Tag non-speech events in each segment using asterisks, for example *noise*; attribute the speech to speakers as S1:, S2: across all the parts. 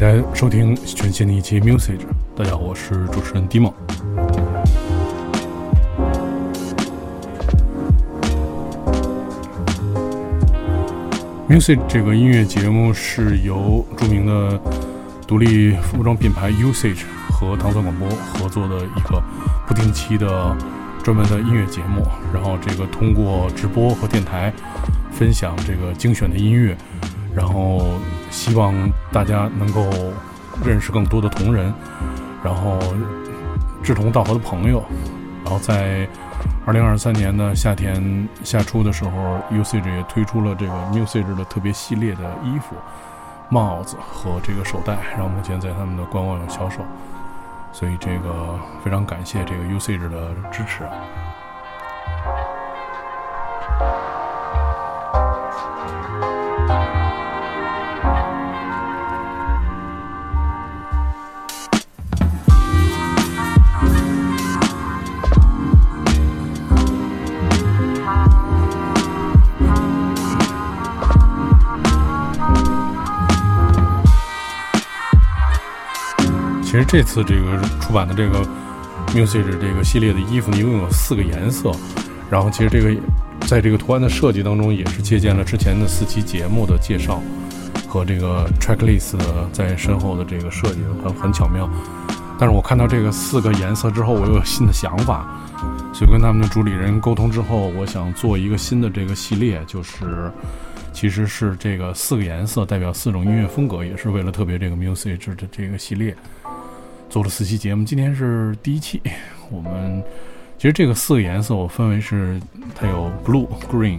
S1: 大家收听全新的一期 Music。大家好，我是主持人 d i m o Music 这个音乐节目是由著名的独立服装品牌 Usage 和唐宋广播合作的一个不定期的专门的音乐节目。然后这个通过直播和电台分享这个精选的音乐。然后希望大家能够认识更多的同仁，然后志同道合的朋友。然后在二零二三年的夏天夏初的时候，Usage 也推出了这个 Usage 的特别系列的衣服、帽子和这个手袋，然后目前在他们的官网有销售。所以这个非常感谢这个 Usage 的支持。这次这个出版的这个 Music 这个系列的衣服呢，一共有四个颜色。然后其实这个在这个图案的设计当中，也是借鉴了之前的四期节目的介绍和这个 tracklist 的在身后的这个设计很很巧妙。但是我看到这个四个颜色之后，我又有新的想法，所以跟他们的主理人沟通之后，我想做一个新的这个系列，就是其实是这个四个颜色代表四种音乐风格，也是为了特别这个 Music 的这个系列。做了四期节目，今天是第一期。*laughs* 我们其实这个四个颜色我分为是，它有 blue、green、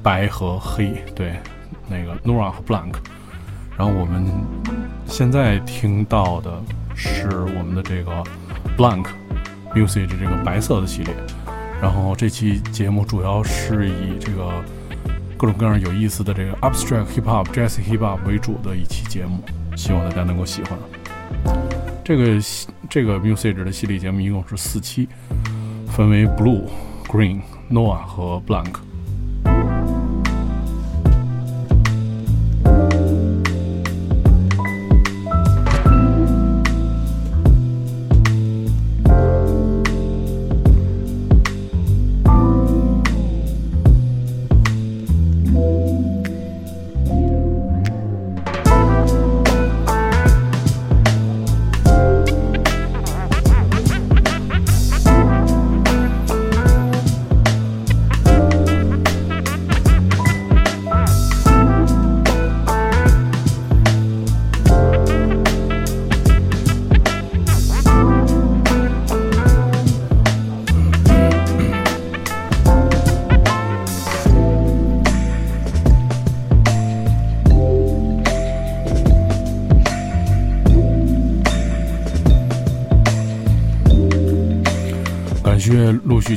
S1: 白和黑，对，那个 Nora 和 Blank。然后我们现在听到的是我们的这个 Blank Music 这个白色的系列。然后这期节目主要是以这个各种各样有意思的这个 Abstract Hip Hop、Jazz Hip Hop 为主的一期节目，希望大家能够喜欢。这个这个 musage 的系列节目一共是四期，分为 Blue、Green、Noah 和 Blank。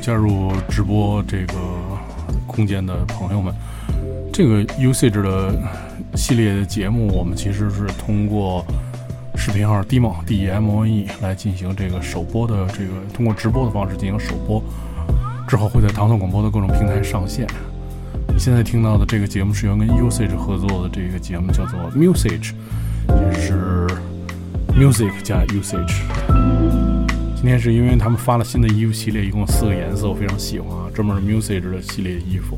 S1: 加入直播这个空间的朋友们。这个 Usage 的系列的节目，我们其实是通过视频号 Demo D E M O N E 来进行这个首播的，这个通过直播的方式进行首播，之后会在唐宋广播的各种平台上线。你现在听到的这个节目是由跟 Usage 合作的这个节目，叫做 Musage，也是 Music 加 Usage。今天是因为他们发了新的衣服系列，一共四个颜色，我非常喜欢啊，专门是 Music 的系列衣服。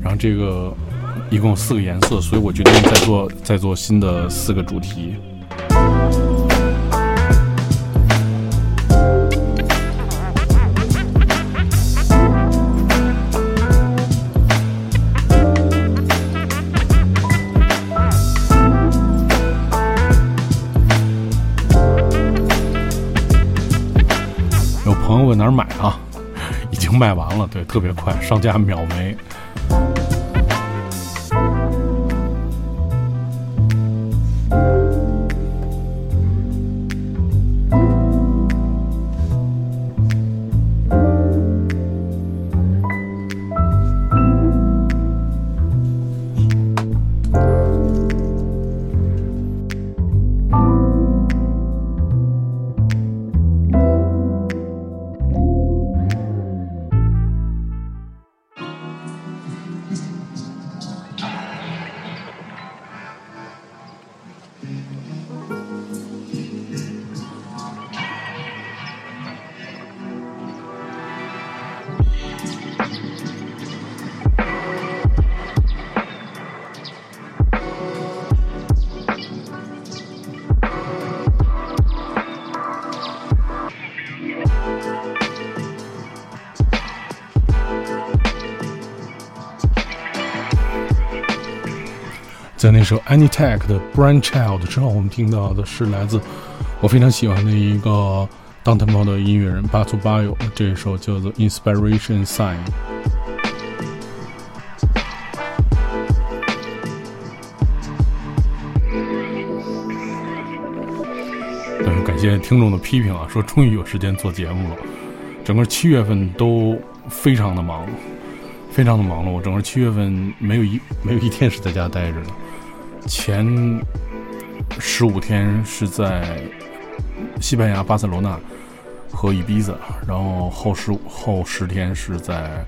S1: 然后这个一共四个颜色，所以我决定再做再做新的四个主题。买啊？*laughs* 已经卖完了，对，特别快，商家秒没。首 Anytech 的 Brainchild 之后，我们听到的是来自我非常喜欢的一个 downtempo 的音乐人巴祖巴友，这首叫做 Inspiration Sign。感谢听众的批评啊，说终于有时间做节目了。整个七月份都非常的忙，非常的忙碌。整个七月份没有一没有一天是在家待着的。前十五天是在西班牙巴塞罗那和伊比萨，然后后十后十天是在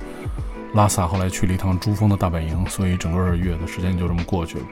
S1: 拉萨，后来去了一趟珠峰的大本营，所以整个月的时间就这么过去了。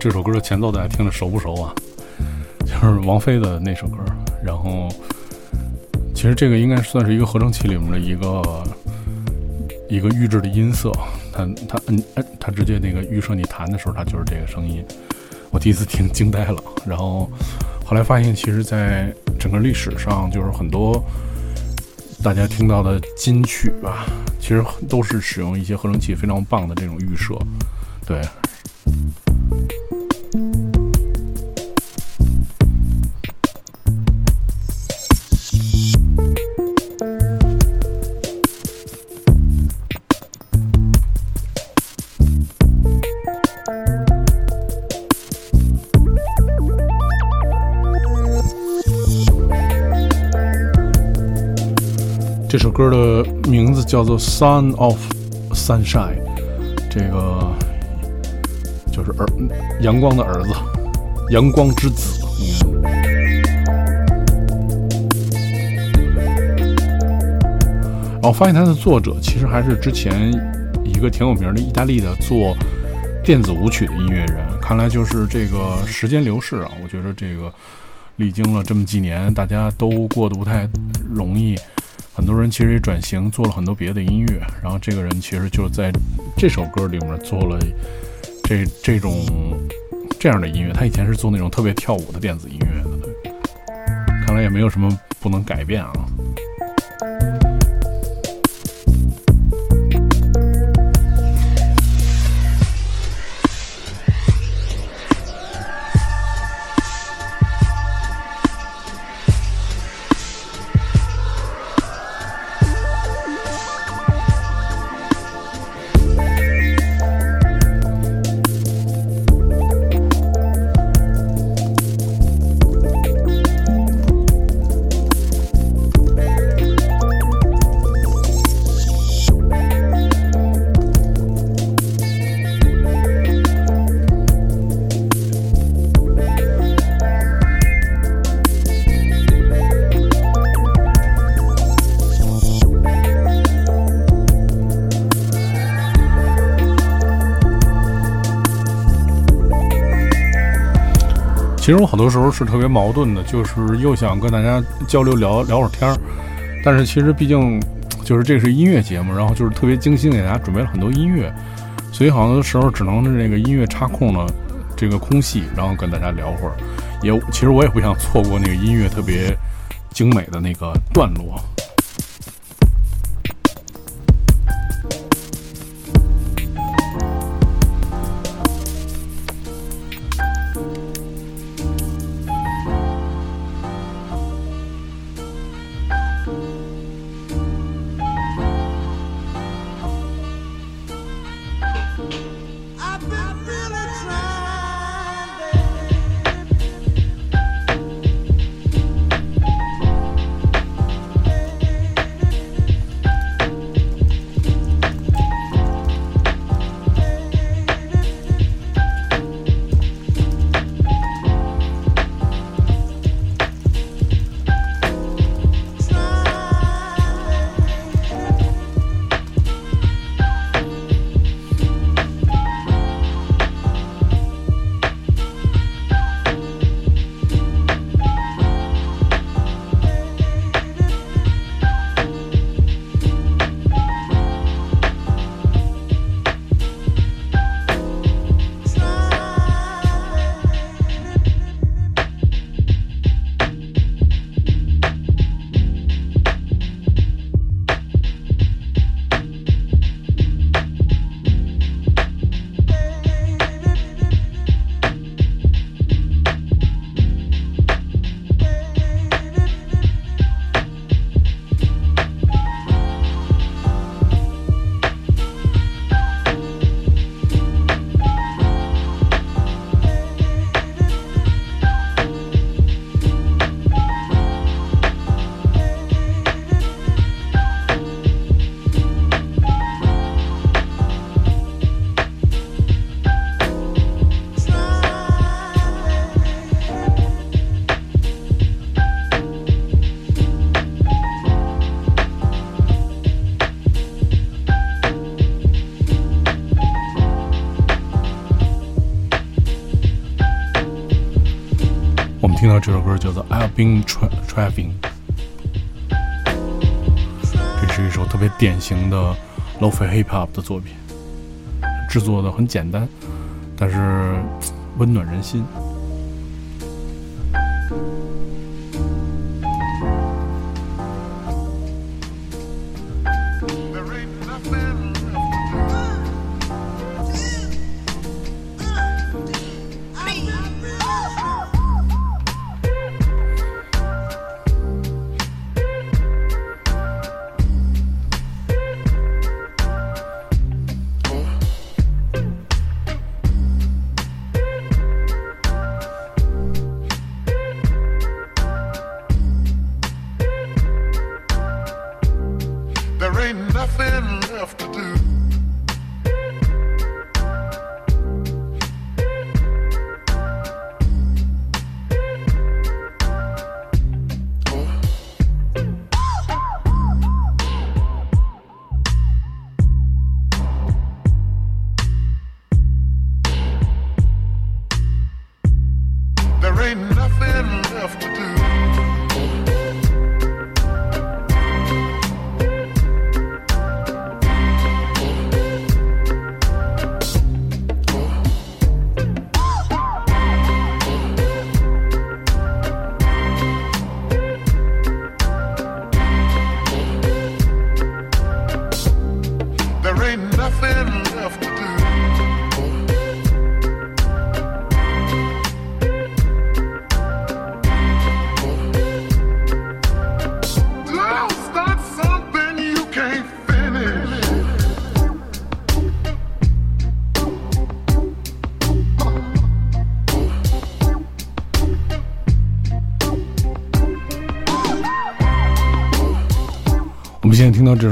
S1: 这首歌的前奏大家听着熟不熟啊？就是王菲的那首歌。然后，其实这个应该算是一个合成器里面的一个一个预制的音色。它它嗯嗯，它直接那个预设你弹的时候，它就是这个声音。我第一次听惊呆了。然后后来发现，其实在整个历史上，就是很多大家听到的金曲吧，其实都是使用一些合成器非常棒的这种预设。对。这首歌的名字叫做《Son of Sunshine》，这个就是儿阳光的儿子，阳光之子。我发现它的作者其实还是之前一个挺有名的意大利的做电子舞曲的音乐人。看来就是这个时间流逝啊，我觉得这个历经了这么几年，大家都过得不太容易。很多人其实也转型做了很多别的音乐，然后这个人其实就在这首歌里面做了这这种这样的音乐。他以前是做那种特别跳舞的电子音乐的，看来也没有什么不能改变啊。其实我好多时候是特别矛盾的，就是又想跟大家交流聊聊会儿天儿，但是其实毕竟就是这是音乐节目，然后就是特别精心给大家准备了很多音乐，所以好多时候只能是那个音乐插空了这个空隙，然后跟大家聊会儿。也其实我也不想错过那个音乐特别精美的那个段落。这首歌叫做《I've Been Traveling》，这是一首特别典型的 Lo-Fi Hip Hop 的作品，制作的很简单，但是温暖人心。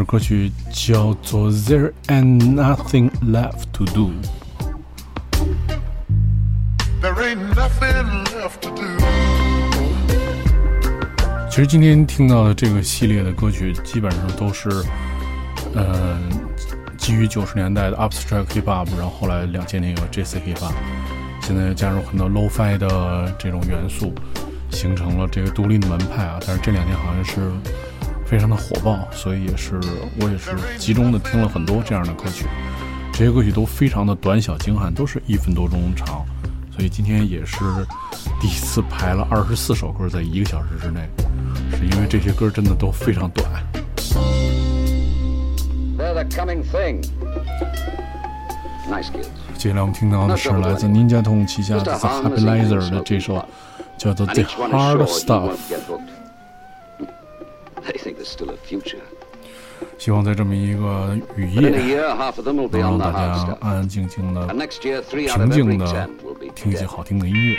S1: 歌曲叫做《There Ain't Nothing Left to Do》。其实今天听到的这个系列的歌曲，基本上都是，呃，基于九十年代的 Upstream Hip Hop，然后后来两千年有 Jazz Hip Hop，现在加入很多 Lo-Fi 的这种元素，形成了这个独立的门派啊。但是这两年好像是。非常的火爆，所以也是我也是集中的听了很多这样的歌曲，这些歌曲都非常的短小精悍，都是一分多钟长，所以今天也是第一次排了二十四首歌在一个小时之内，是因为这些歌真的都非常短。接下来我们听到的是来自 Ninja Tune 旗下的 The Happy Laser 的这首叫做 The Hard Stuff。希望在这么一个雨夜，能让大家安安静静的、平静的听一些好听的音乐。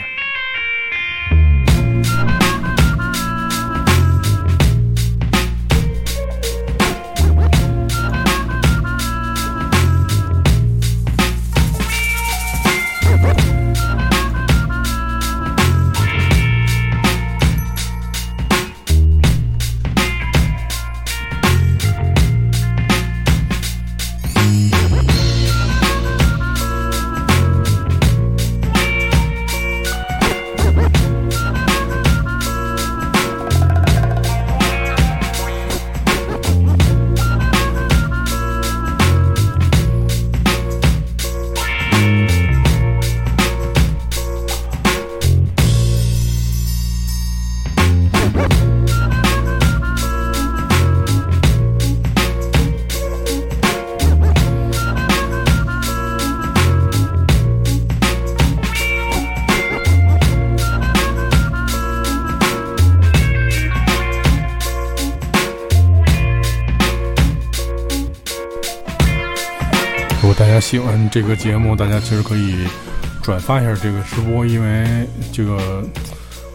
S1: 喜欢这个节目，大家其实可以转发一下这个直播，因为这个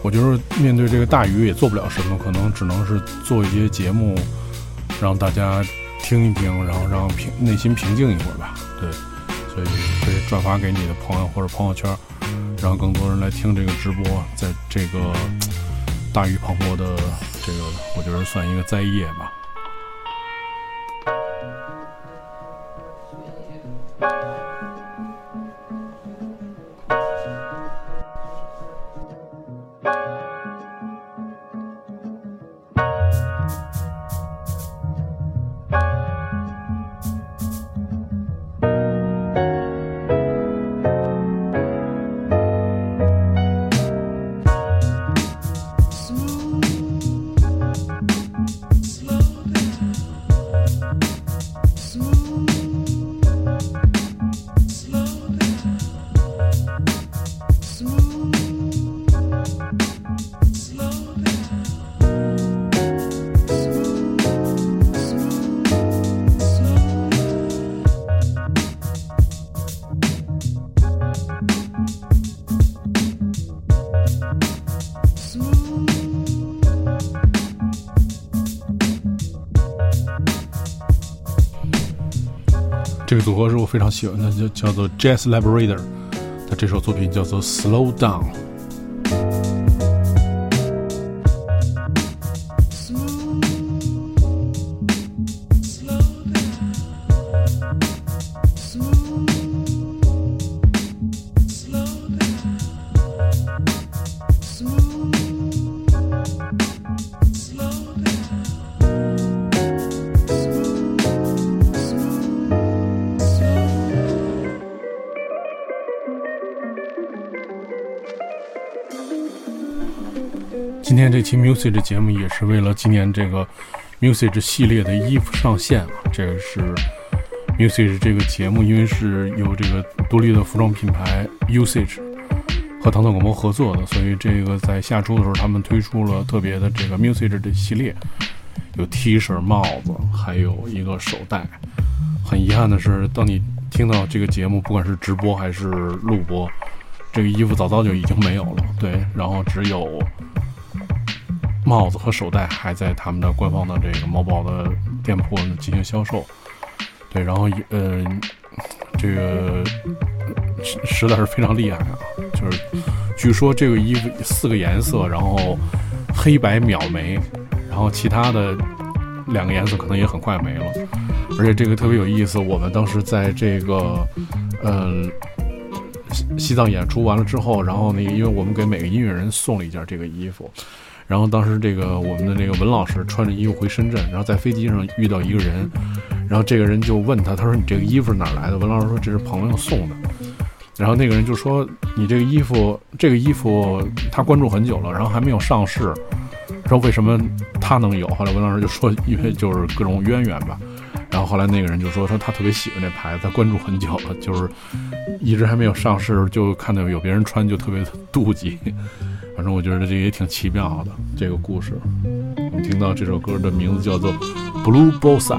S1: 我觉得面对这个大雨也做不了什么，可能只能是做一些节目，让大家听一听，然后让平内心平静一会儿吧。对，所以可以转发给你的朋友或者朋友圈，让更多人来听这个直播。在这个大雨磅礴的这个，我觉得算一个灾夜吧。组合是我非常喜欢的，叫叫做 Jazz Liberator，他这首作品叫做 Slow Down。期 music 的节目也是为了纪念这个 music 系列的衣服上线啊。这个是 music 这个节目，因为是由这个独立的服装品牌 usage 和唐唐广播合作的，所以这个在夏初的时候，他们推出了特别的这个 music 的系列，有 T 恤、帽子，还有一个手袋。很遗憾的是，当你听到这个节目，不管是直播还是录播，这个衣服早早就已经没有了。对，然后只有。帽子和手袋还在他们的官方的这个某宝的店铺进行销售，对，然后呃，这个实实在是非常厉害啊！就是据说这个衣服四个颜色，然后黑白秒没，然后其他的两个颜色可能也很快没了，而且这个特别有意思。我们当时在这个嗯西藏演出完了之后，然后那个因为我们给每个音乐人送了一件这个衣服。然后当时这个我们的那个文老师穿着衣服回深圳，然后在飞机上遇到一个人，然后这个人就问他，他说你这个衣服是哪来的？文老师说这是朋友送的。然后那个人就说你这个衣服，这个衣服他关注很久了，然后还没有上市，说为什么他能有？后来文老师就说因为就是各种渊源吧。然后后来那个人就说说他特别喜欢这牌子，他关注很久了，就是一直还没有上市，就看到有别人穿就特别妒忌。反正我觉得这也挺奇妙的这个故事。我们听到这首歌的名字叫做《Blue Bossa》。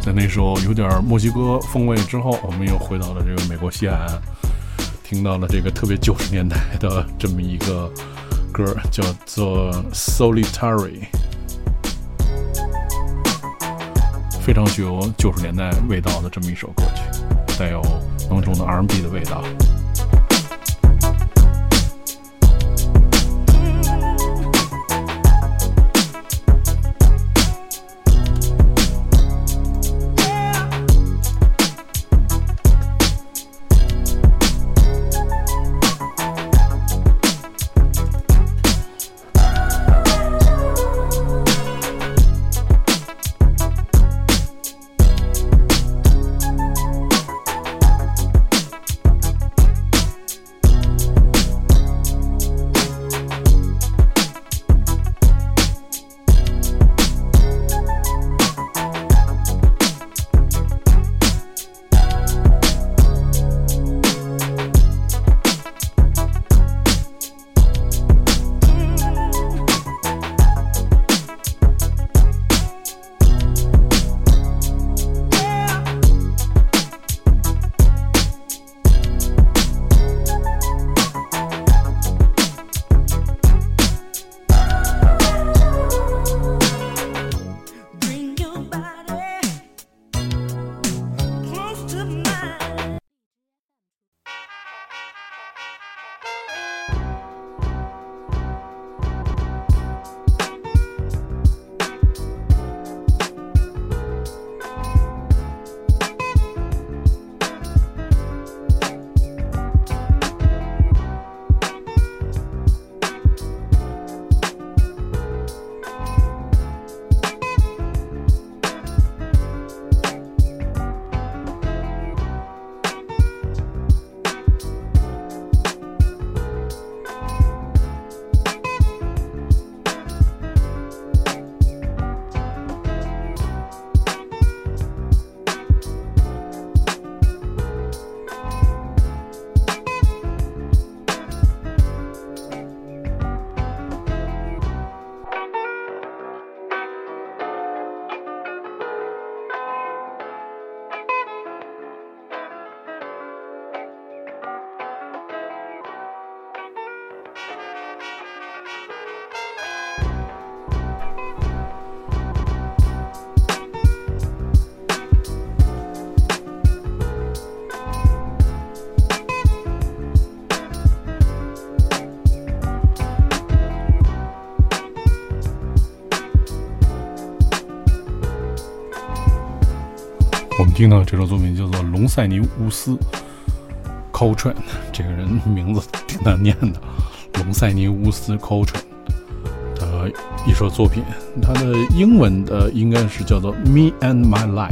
S1: 在那首有点墨西哥风味之后，我们又回到了这个美国西海岸，听到了这个特别九十年代的这么一个歌，叫做《Solitary》。非常具有九十年代味道的这么一首歌曲，带有浓重的 R&B 的味道。听到这首作品叫做龙塞尼乌斯 （Coltrane），这个人名字挺难念的，龙塞尼乌斯 （Coltrane） 的一首作品，它的英文的应该是叫做《Me and My Life》。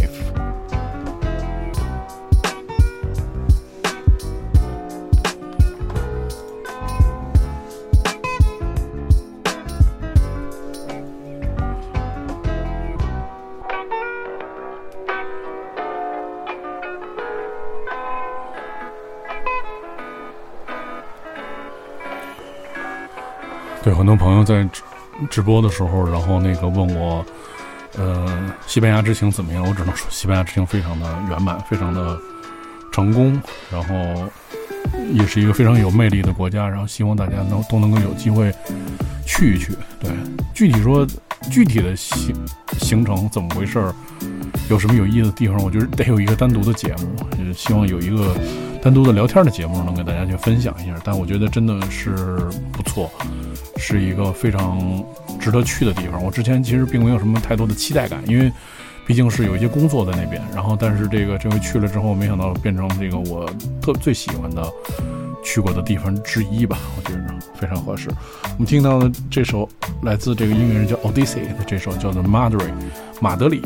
S1: 对，很多朋友在直直播的时候，然后那个问我，呃，西班牙之行怎么样？我只能说，西班牙之行非常的圆满，非常的成功，然后也是一个非常有魅力的国家。然后希望大家能都能够有机会去一去。对，具体说具体的行行程怎么回事儿，有什么有意思的地方，我觉得得有一个单独的节目，也希望有一个。单独的聊天的节目能给大家去分享一下，但我觉得真的是不错，是一个非常值得去的地方。我之前其实并没有什么太多的期待感，因为毕竟是有一些工作在那边。然后，但是这个这回去了之后，没想到变成这个我特最喜欢的去过的地方之一吧。我觉得非常合适。我们听到的这首来自这个音乐人叫 Odyssey 的这首叫做《Madrid》马德里。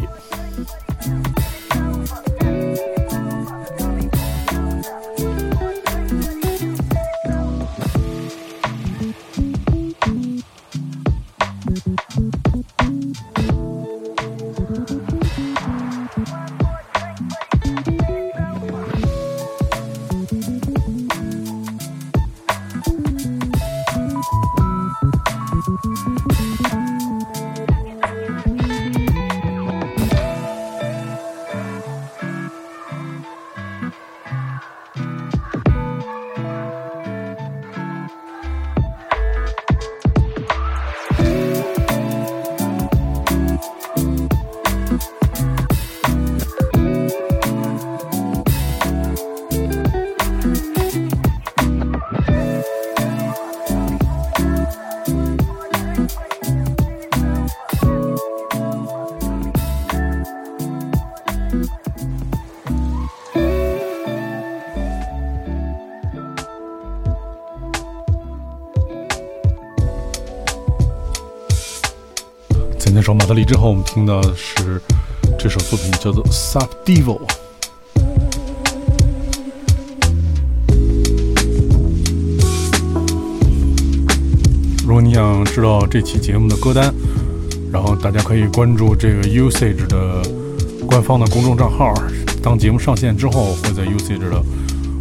S1: 首马德里之后，我们听到的是这首作品，叫做《Sub Devil》。如果你想知道这期节目的歌单，然后大家可以关注这个 Usage 的官方的公众账号。当节目上线之后，会在 Usage 的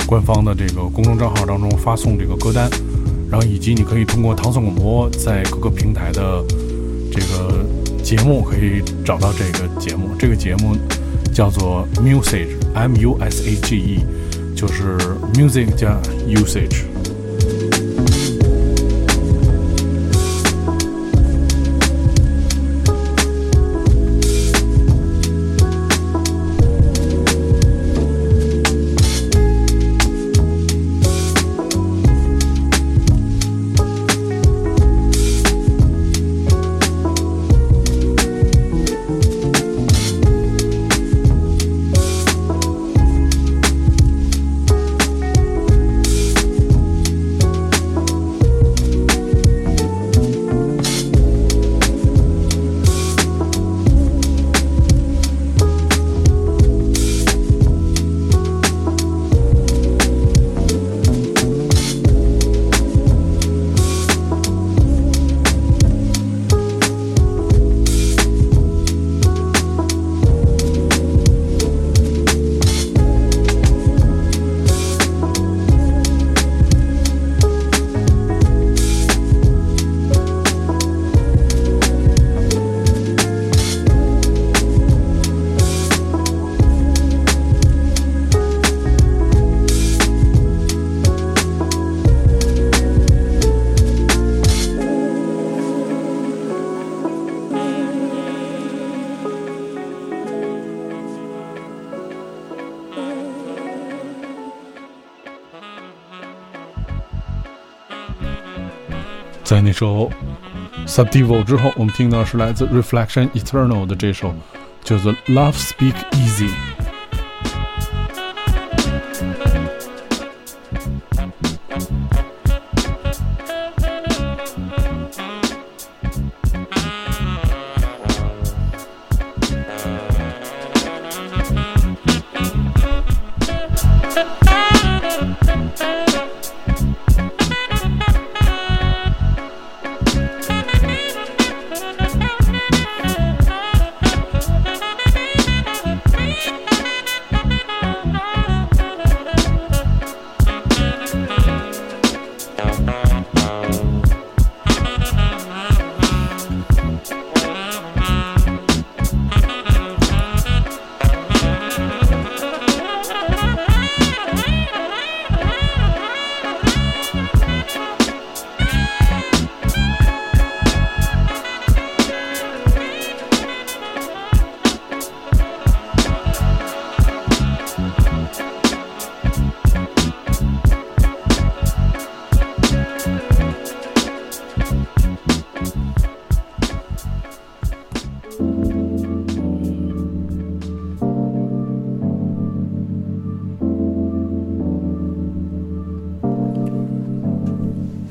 S1: 官方的这个公众账号当中发送这个歌单，然后以及你可以通过唐宋广播在各个平台的这个。节目可以找到这个节目，这个节目叫做 Musage，M U S A G E，就是 Music 加 Usage。在那首《Subdivo》之后，我们听到是来自 Reflection Eternal 的这首叫做《Love Speak Easy》。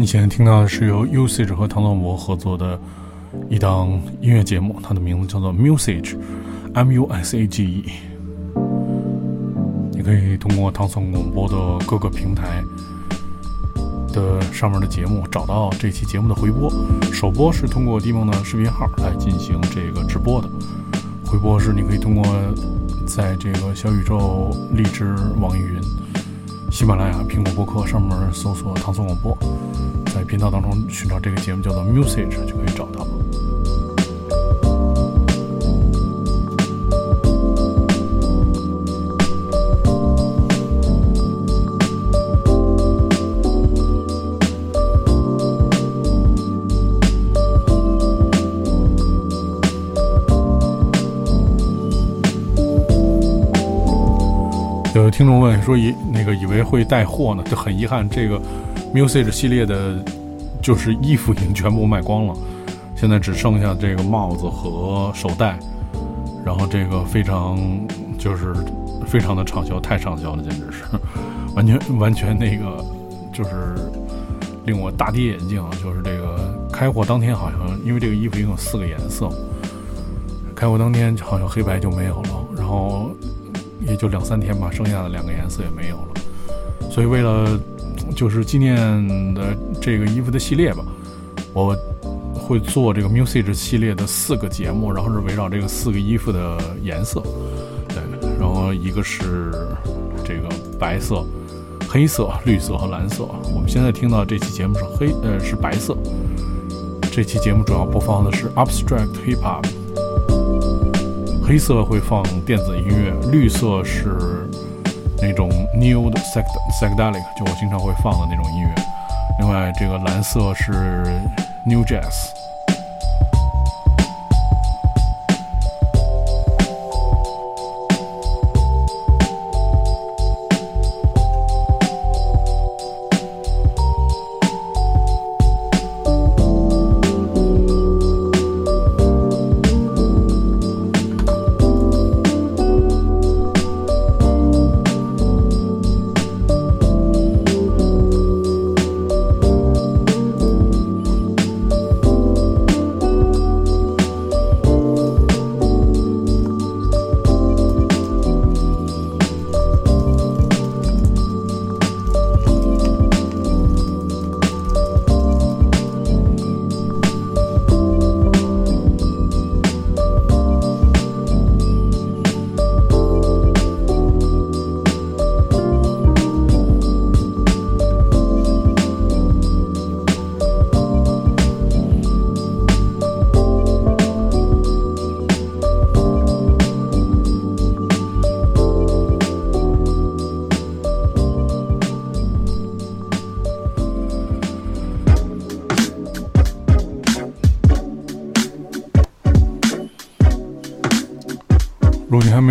S1: 现在听到的是由 Usage 和唐总博合作的一档音乐节目，它的名字叫做 Musage，M U S A G E。你可以通过唐宋广播的各个平台的上面的节目找到这期节目的回播。首播是通过迪梦的视频号来进行这个直播的，回播是你可以通过在这个小宇宙、荔枝、网易云。喜马拉雅、苹果播客上面搜索“唐宋广播”，频道当中寻找这个节目叫做 “Musage” 就可以找到。有听众问说：“以那个以为会带货呢，就很遗憾，这个 Musage 系列的，就是衣服已经全部卖光了，现在只剩下这个帽子和手袋，然后这个非常就是非常的畅销，太畅销了，简直是 *laughs* 完全完全那个就是令我大跌眼镜。就是这个开货当天，好像因为这个衣服一共有四个颜色，开货当天好像黑白就没有了，然后。”也就两三天吧，剩下的两个颜色也没有了。所以为了就是纪念的这个衣服的系列吧，我会做这个 Musage 系列的四个节目，然后是围绕这个四个衣服的颜色。对，然后一个是这个白色、黑色、绿色和蓝色。我们现在听到这期节目是黑，呃，是白色。这期节目主要播放的是 Abstract Hip Hop。黑色会放电子音乐，绿色是那种 new 的 psychedelic，就我经常会放的那种音乐。另外，这个蓝色是 new jazz。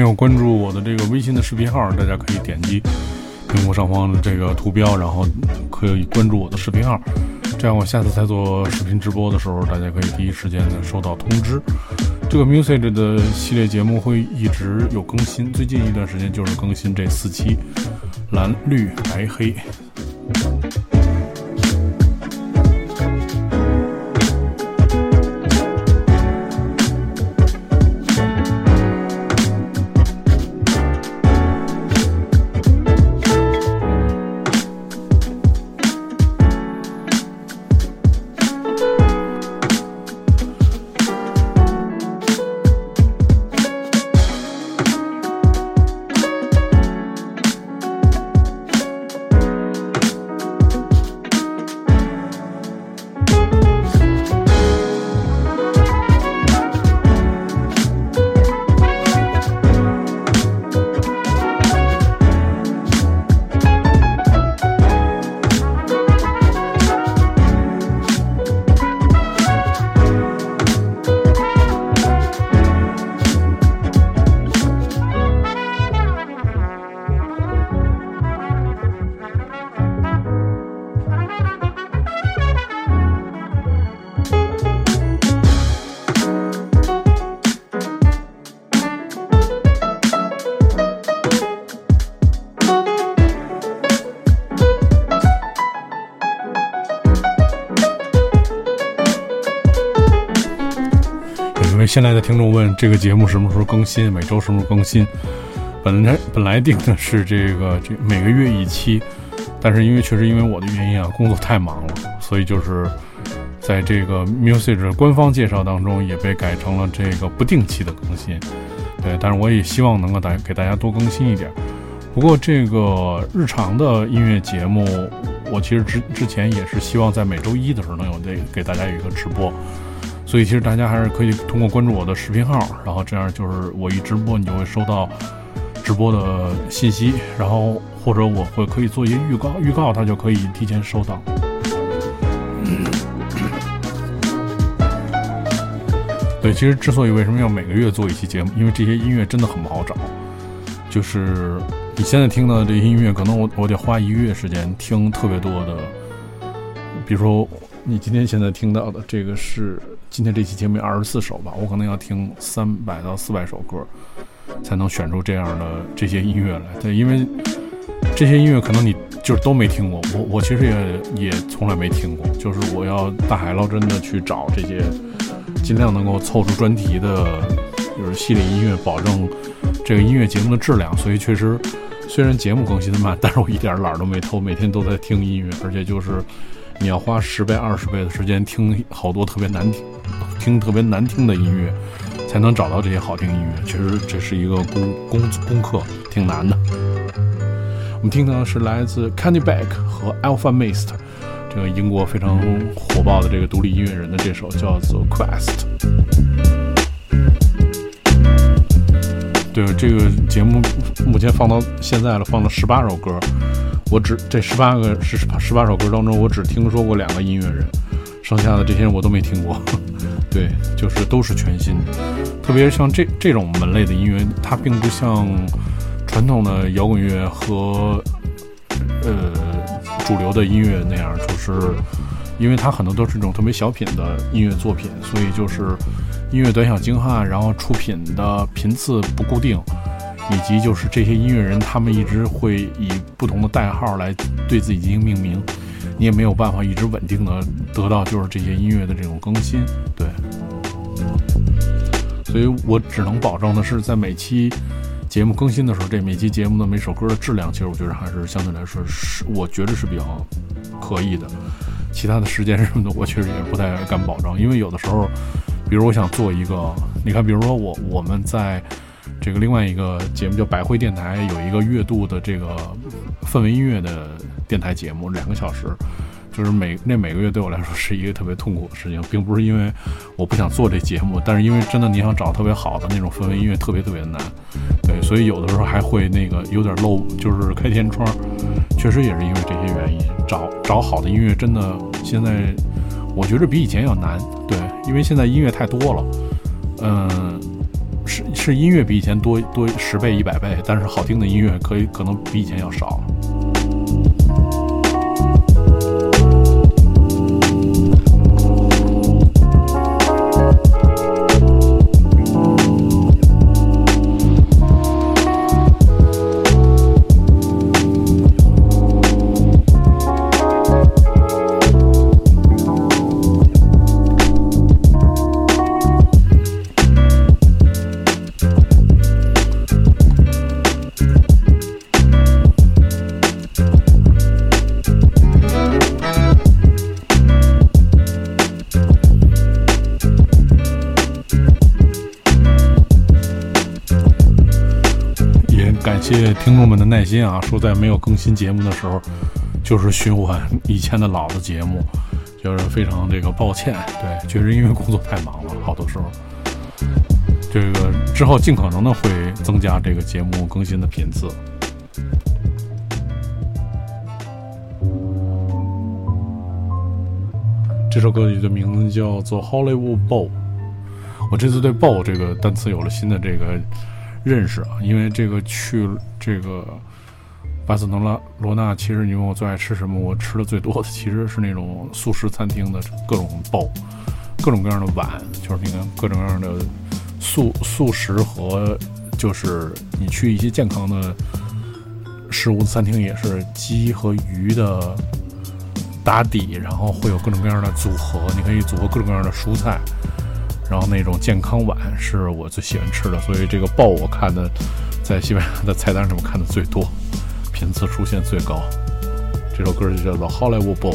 S1: 要关注我的这个微信的视频号，大家可以点击屏幕上方的这个图标，然后可以关注我的视频号，这样我下次再做视频直播的时候，大家可以第一时间的收到通知。这个 Music 的系列节目会一直有更新，最近一段时间就是更新这四期，蓝、绿、白、黑。现在的听众问这个节目什么时候更新？每周什么时候更新？本来 *laughs* 本来定的是这个这每个月一期，但是因为确实因为我的原因啊，工作太忙了，所以就是在这个 Music 的官方介绍当中也被改成了这个不定期的更新。对，但是我也希望能够大给大家多更新一点。不过这个日常的音乐节目，我其实之之前也是希望在每周一的时候能有这给大家有一个直播。所以其实大家还是可以通过关注我的视频号，然后这样就是我一直播，你就会收到。直播的信息，然后或者我会可以做一些预告，预告它就可以提前收到。*coughs* 对，其实之所以为什么要每个月做一期节目，因为这些音乐真的很不好找。就是你现在听到的这些音乐，可能我我得花一个月时间听特别多的。比如说你今天现在听到的这个是今天这期节目二十四首吧，我可能要听三百到四百首歌。才能选出这样的这些音乐来，对，因为这些音乐可能你就是都没听过，我我其实也也从来没听过，就是我要大海捞针的去找这些，尽量能够凑出专题的，就是系列音乐，保证这个音乐节目的质量。所以确实，虽然节目更新的慢，但是我一点懒都没偷，每天都在听音乐，而且就是你要花十倍、二十倍的时间听好多特别难听、听特别难听的音乐。才能找到这些好听音乐，确实这是一个功功功课，挺难的。我们听到的是来自 Candy Back 和 Alpha Mist 这个英国非常火爆的这个独立音乐人的这首叫做 Quest。对，这个节目目前放到现在了，放了十八首歌，我只这十八个是十八首歌当中，我只听说过两个音乐人，剩下的这些人我都没听过。*laughs* 对，就是都是全新的，特别是像这这种门类的音乐，它并不像传统的摇滚乐和呃主流的音乐那样，就是因为它很多都是这种特别小品的音乐作品，所以就是音乐短小精悍，然后出品的频次不固定，以及就是这些音乐人他们一直会以不同的代号来对自己进行命名。你也没有办法一直稳定的得到就是这些音乐的这种更新，对，所以我只能保证的是，在每期节目更新的时候，这每期节目的每首歌的质量，其实我觉得还是相对来说是，我觉得是比较可以的。其他的时间什么的，我确实也不太敢保证，因为有的时候，比如我想做一个，你看，比如说我我们在。这个另外一个节目叫百汇电台，有一个月度的这个氛围音乐的电台节目，两个小时，就是每那每个月对我来说是一个特别痛苦的事情，并不是因为我不想做这节目，但是因为真的你想找特别好的那种氛围音乐特别特别难，对，所以有的时候还会那个有点漏，就是开天窗，确实也是因为这些原因，找找好的音乐真的现在我觉着比以前要难，对，因为现在音乐太多了，嗯。是是音乐比以前多多十倍一百倍，但是好听的音乐可以可能比以前要少。了听众们的耐心啊！说在没有更新节目的时候，就是循环以前的老的节目，就是非常这个抱歉。对，确实因为工作太忙了，好多时候，这个之后尽可能的会增加这个节目更新的频次。这首歌曲的名字叫做《Hollywood Bowl》。我这次对 “bowl” 这个单词有了新的这个。认识啊，因为这个去这个巴塞罗那，罗纳其实你问我最爱吃什么，我吃的最多的 *laughs* 其实是那种素食餐厅的各种包，各种各样的碗，就是你看各种各样的素素食和就是你去一些健康的食物餐厅也是鸡和鱼的打底，然后会有各种各样的组合，你可以组合各种各样的蔬菜。然后那种健康碗是我最喜欢吃的，所以这个鲍我看的在西班牙的菜单上我看的最多，频次出现最高。这首歌就叫做《Hollywood Bowl》。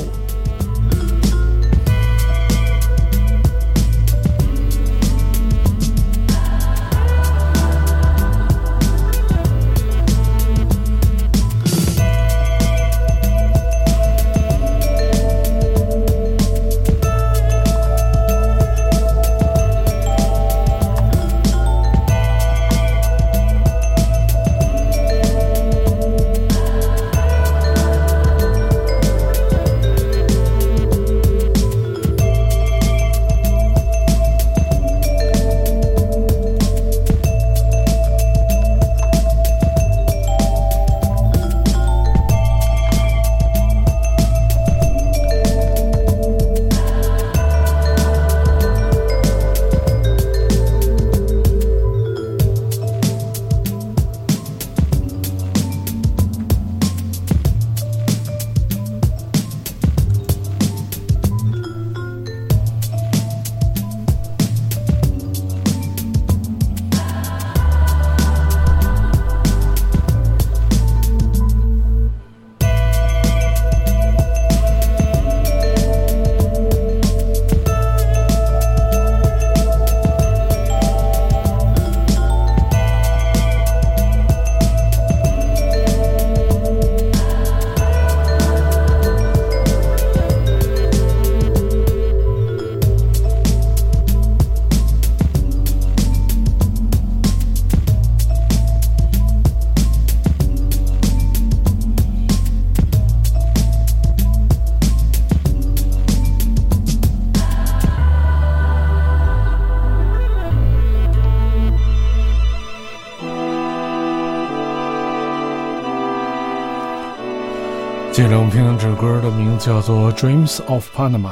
S1: 歌的名字叫做《Dreams of Panama》。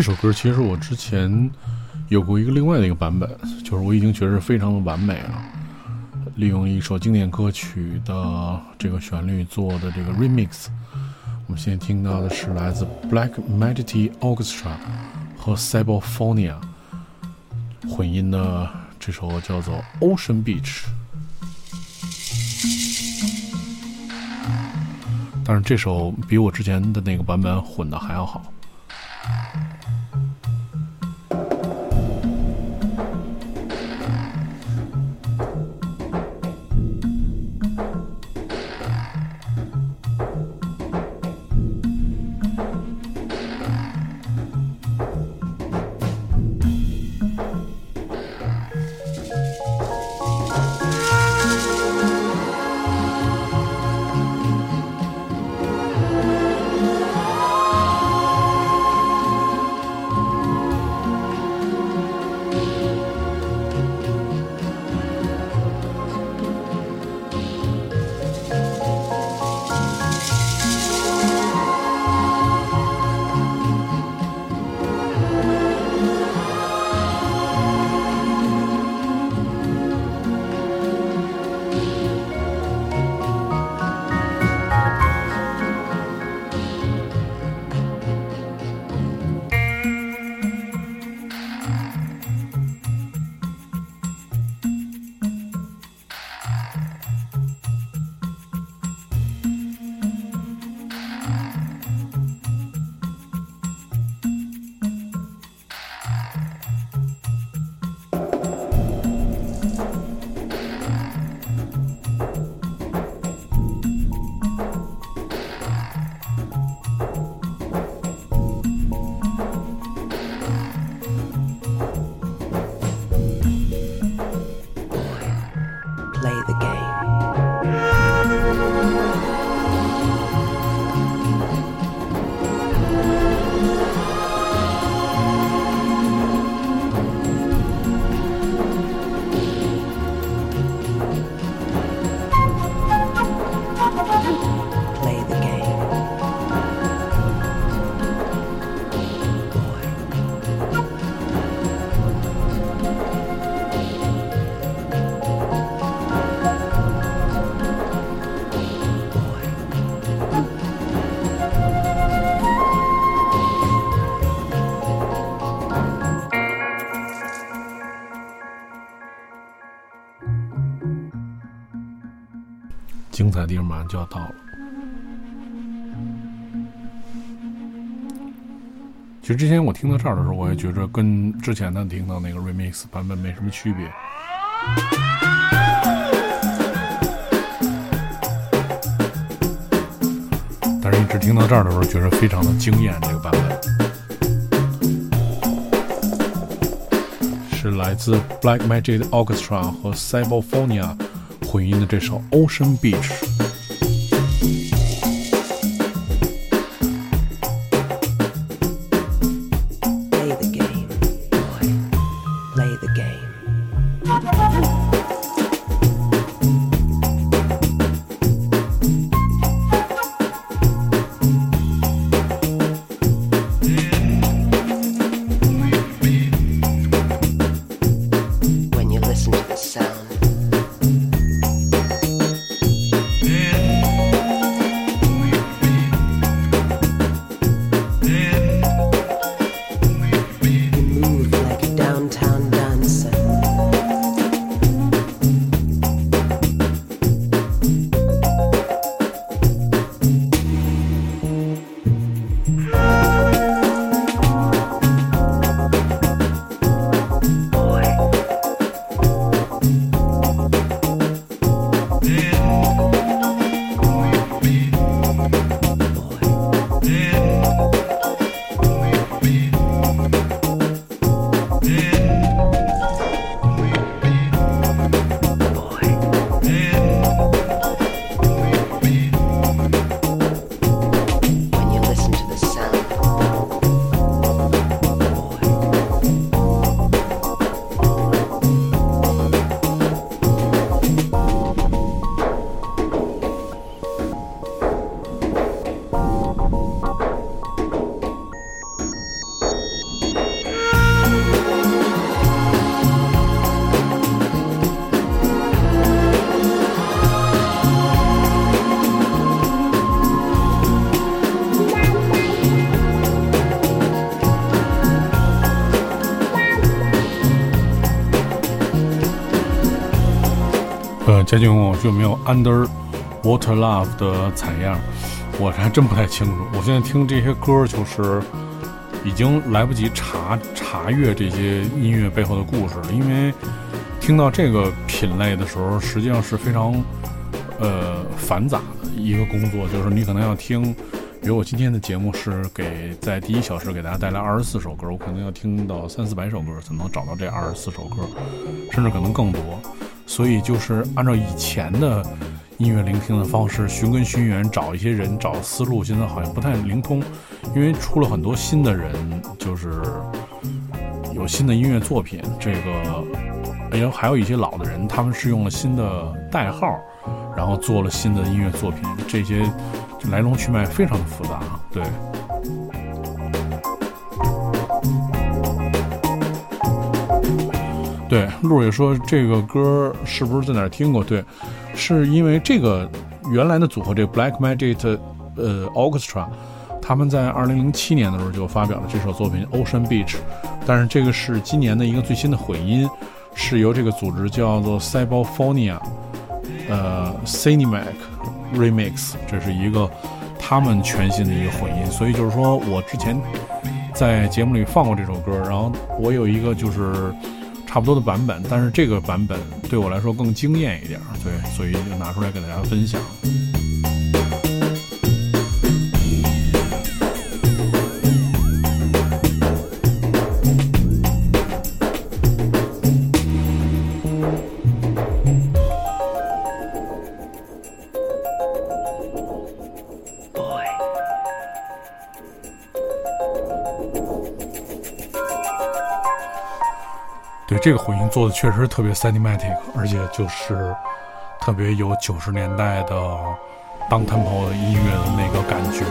S1: 这首歌其实我之前有过一个另外的一个版本，就是我已经觉得非常的完美了。利用一首经典歌曲的这个旋律做的这个 remix。我们现在听到的是来自 Black Melody Orchestra 和 Cyberphonia 混音的这首叫做 Ocean Beach。但是这首比我之前的那个版本混的还要好。就要到了。其实之前我听到这儿的时候，我也觉着跟之前的听到那个 remix 版本没什么区别。但是一直听到这儿的时候，觉得非常的惊艳。这个版本是来自 Black Magic Orchestra 和 Cyberphonia。混音的这首《Ocean Beach》。佳俊问我有没有 Under Water Love 的采样，我还真不太清楚。我现在听这些歌，就是已经来不及查查阅这些音乐背后的故事了，因为听到这个品类的时候，实际上是非常呃繁杂的一个工作，就是你可能要听。比如我今天的节目是给在第一小时给大家带来二十四首歌，我可能要听到三四百首歌才能找到这二十四首歌，甚至可能更多。所以就是按照以前的音乐聆听的方式，寻根寻源，找一些人，找思路，现在好像不太灵通，因为出了很多新的人，就是有新的音乐作品。这个哎呀，还有一些老的人，他们是用了新的代号，然后做了新的音乐作品，这些。来龙去脉非常的复杂，对。对，路也说这个歌是不是在哪儿听过？对，是因为这个原来的组合这 Black Magic 呃 Orchestra，他们在二零零七年的时候就发表了这首作品 Ocean Beach，但是这个是今年的一个最新的混音，是由这个组织叫做 Cyberphonia，呃，Cinemac。Remix，这是一个他们全新的一个混音，所以就是说我之前在节目里放过这首歌，然后我有一个就是差不多的版本，但是这个版本对我来说更惊艳一点，对，所以就拿出来给大家分享。这个混音做的确实特别 cinematic，而且就是特别有九十年代的当 tempo 的音乐的那个感觉。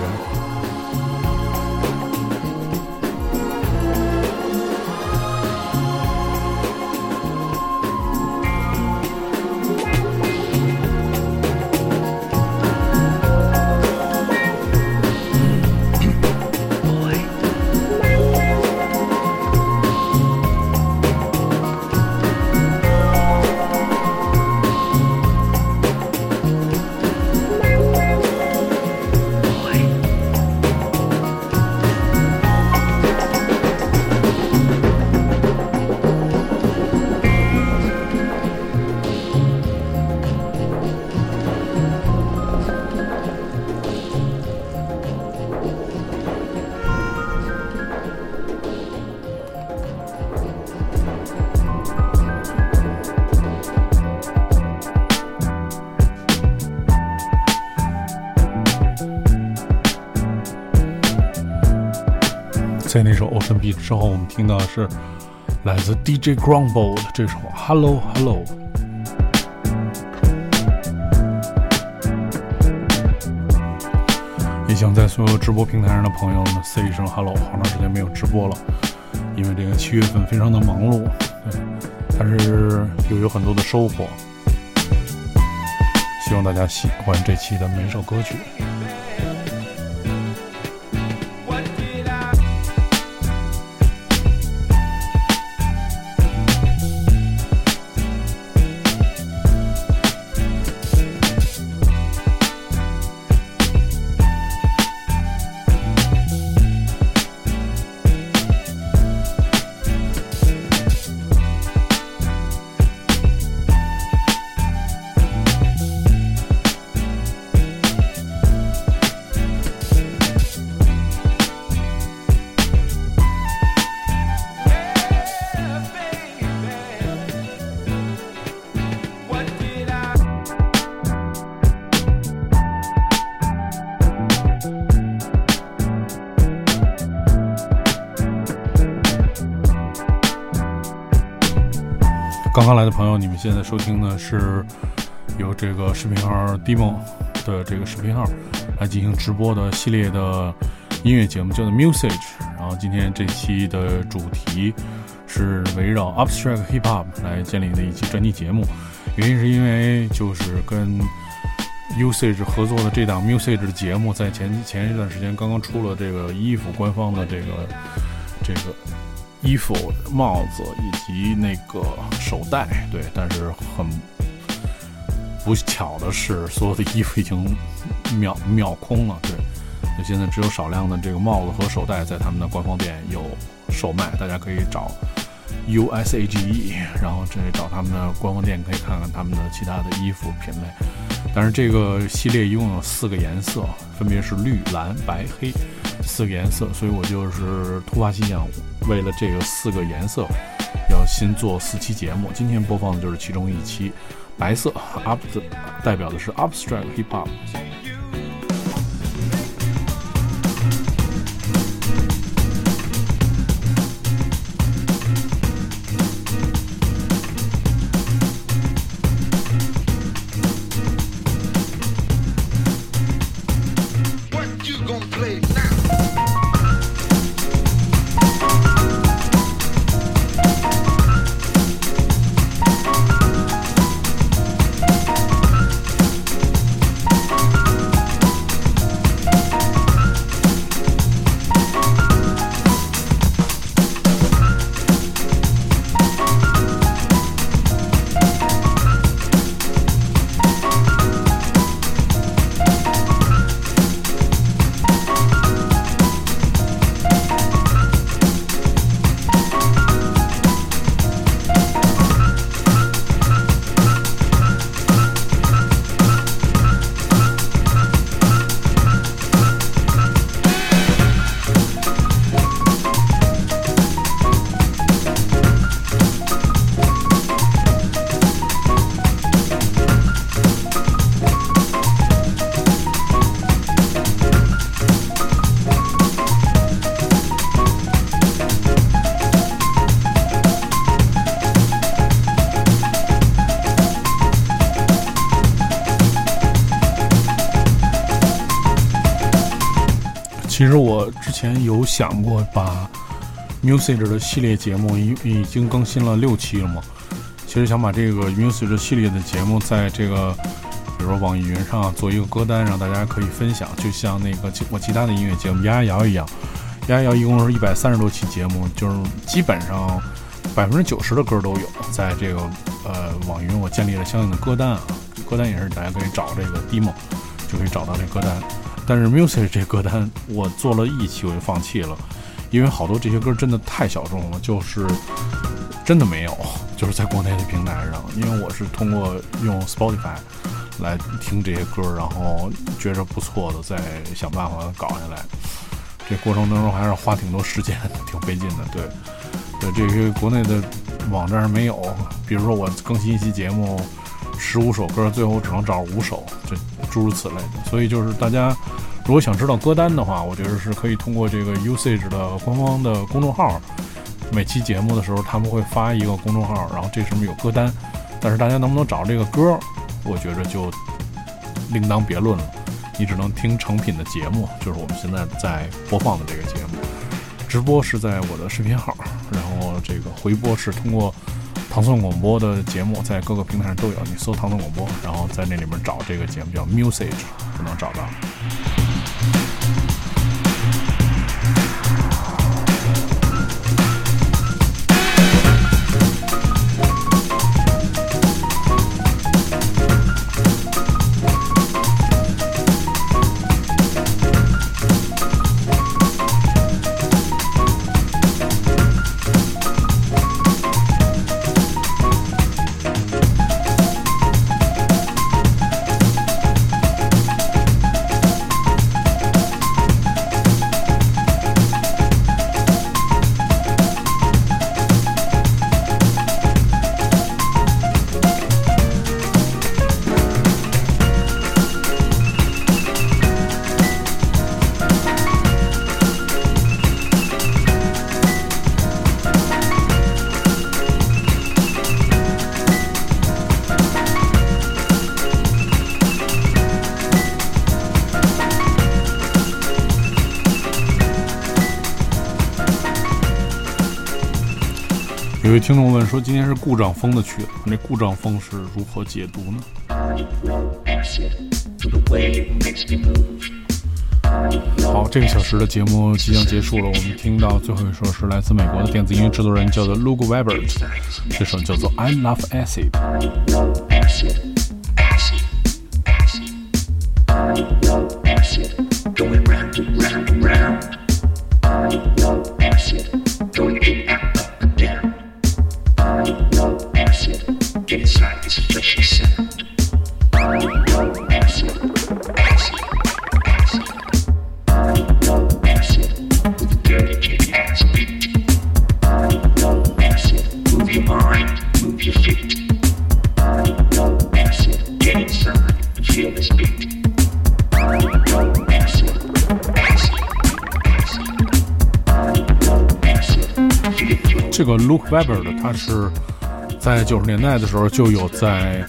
S1: 听到的是来自 DJ Grumble 的这首《Hello Hello》。也想在所有直播平台上的朋友们 say 一声 Hello，好长时间没有直播了，因为这个七月份非常的忙碌，对，但是又有很多的收获。希望大家喜欢这期的每首歌曲。刚来的朋友，你们现在收听的是由这个视频号 Demo 的这个视频号来进行直播的系列的音乐节目，叫做 Music。然后今天这期的主题是围绕 Abstract Hip Hop 来建立的一期专题节目。原因是因为就是跟 Usage 合作的这档 Music 的节目，在前前一段时间刚刚出了这个衣服官方的这个这个。衣服、帽子以及那个手袋，对，但是很不巧的是，所有的衣服已经秒秒空了。对，那现在只有少量的这个帽子和手袋在他们的官方店有售卖，大家可以找 U S A G E，然后这里找他们的官方店，可以看看他们的其他的衣服品类。但是这个系列一共有四个颜色，分别是绿、蓝、白、黑四个颜色，所以我就是突发奇想，为了这个四个颜色，要新做四期节目。今天播放的就是其中一期。白色，up 代表的是 abstract hip hop。don't play. 其实我之前有想过把 Music 的系列节目已已经更新了六期了嘛，其实想把这个 Music 系列的节目在这个，比如说网易云上做一个歌单，让大家可以分享，就像那个我其他的音乐节目摇摇一样，摇摇一共是一百三十多期节目，就是基本上百分之九十的歌都有，在这个呃网易云我建立了相应的歌单啊，歌单也是大家可以找这个 demo 就可以找到这歌单。但是 music 这歌单我做了一期我就放弃了，因为好多这些歌真的太小众了，就是真的没有，就是在国内的平台上。因为我是通过用 Spotify 来听这些歌，然后觉着不错的，再想办法搞下来。这过程当中还是花挺多时间，挺费劲的。对，对，这些国内的网站没有。比如说我更新一期节目，十五首歌，最后只能找五首，就诸如此类的。所以就是大家。如果想知道歌单的话，我觉得是可以通过这个 Usage 的官方的公众号，每期节目的时候他们会发一个公众号，然后这上面有歌单。但是大家能不能找这个歌，我觉着就另当别论了。你只能听成品的节目，就是我们现在在播放的这个节目。直播是在我的视频号，然后这个回播是通过唐宋广播的节目，在各个平台上都有。你搜唐宋广播，然后在那里面找这个节目叫 “music”，就能找到。有位听众问说：“今天是故障风的曲，那故障风是如何解读呢？”好，这个小时的节目即将结束了。我们听到最后一首是来自美国的电子音乐制作人，叫做 Luke Weber，这首叫做《I Love Acid》。这个 Luke Weber 的，他是在九十年代的时候就有在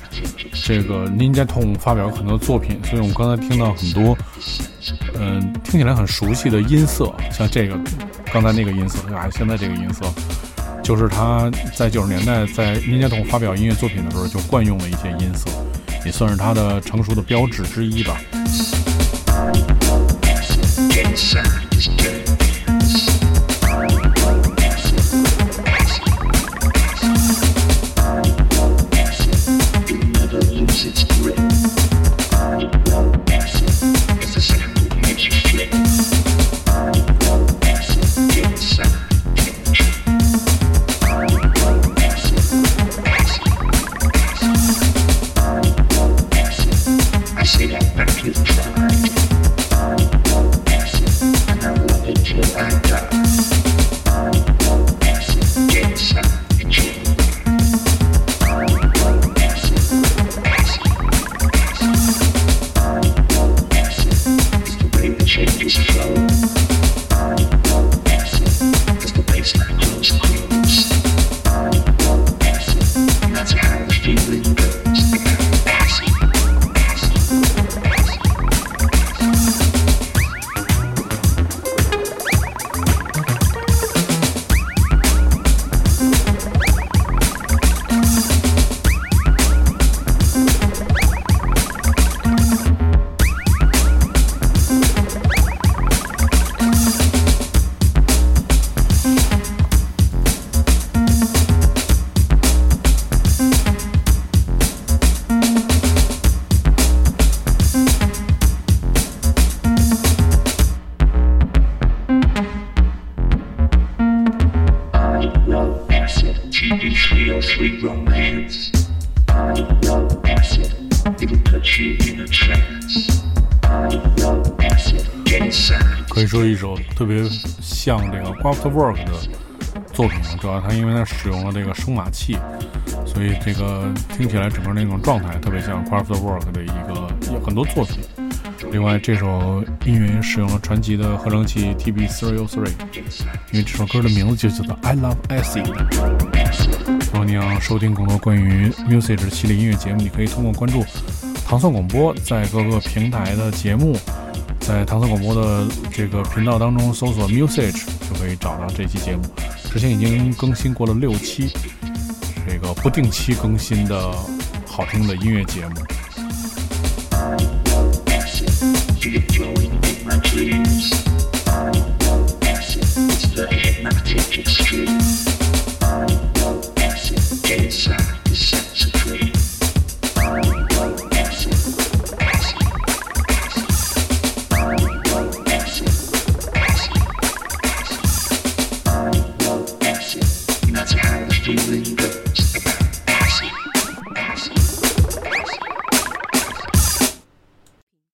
S1: 这个 Ninja Tune 发表很多作品，所以我们刚才听到很多，嗯，听起来很熟悉的音色，像这个刚才那个音色，还有，现在这个音色，就是他在九十年代在 Ninja Tune 发表音乐作品的时候就惯用的一些音色，也算是他的成熟的标志之一吧。Craftwork 的作品，主要它因为它使用了这个声码器，所以这个听起来整个那种状态特别像 Craftwork 的一个很多作品。另外，这首音乐使用了传奇的合成器 TB303，因为这首歌的名字就叫做 I Love Acid。如果你要收听更多关于 Music 系列音乐节目，你可以通过关注唐宋广播在各个平台的节目，在唐僧广播的这个频道当中搜索 Music 就可以找到这期节目。之前已经更新过了六期，这个不定期更新的好听的音乐节目。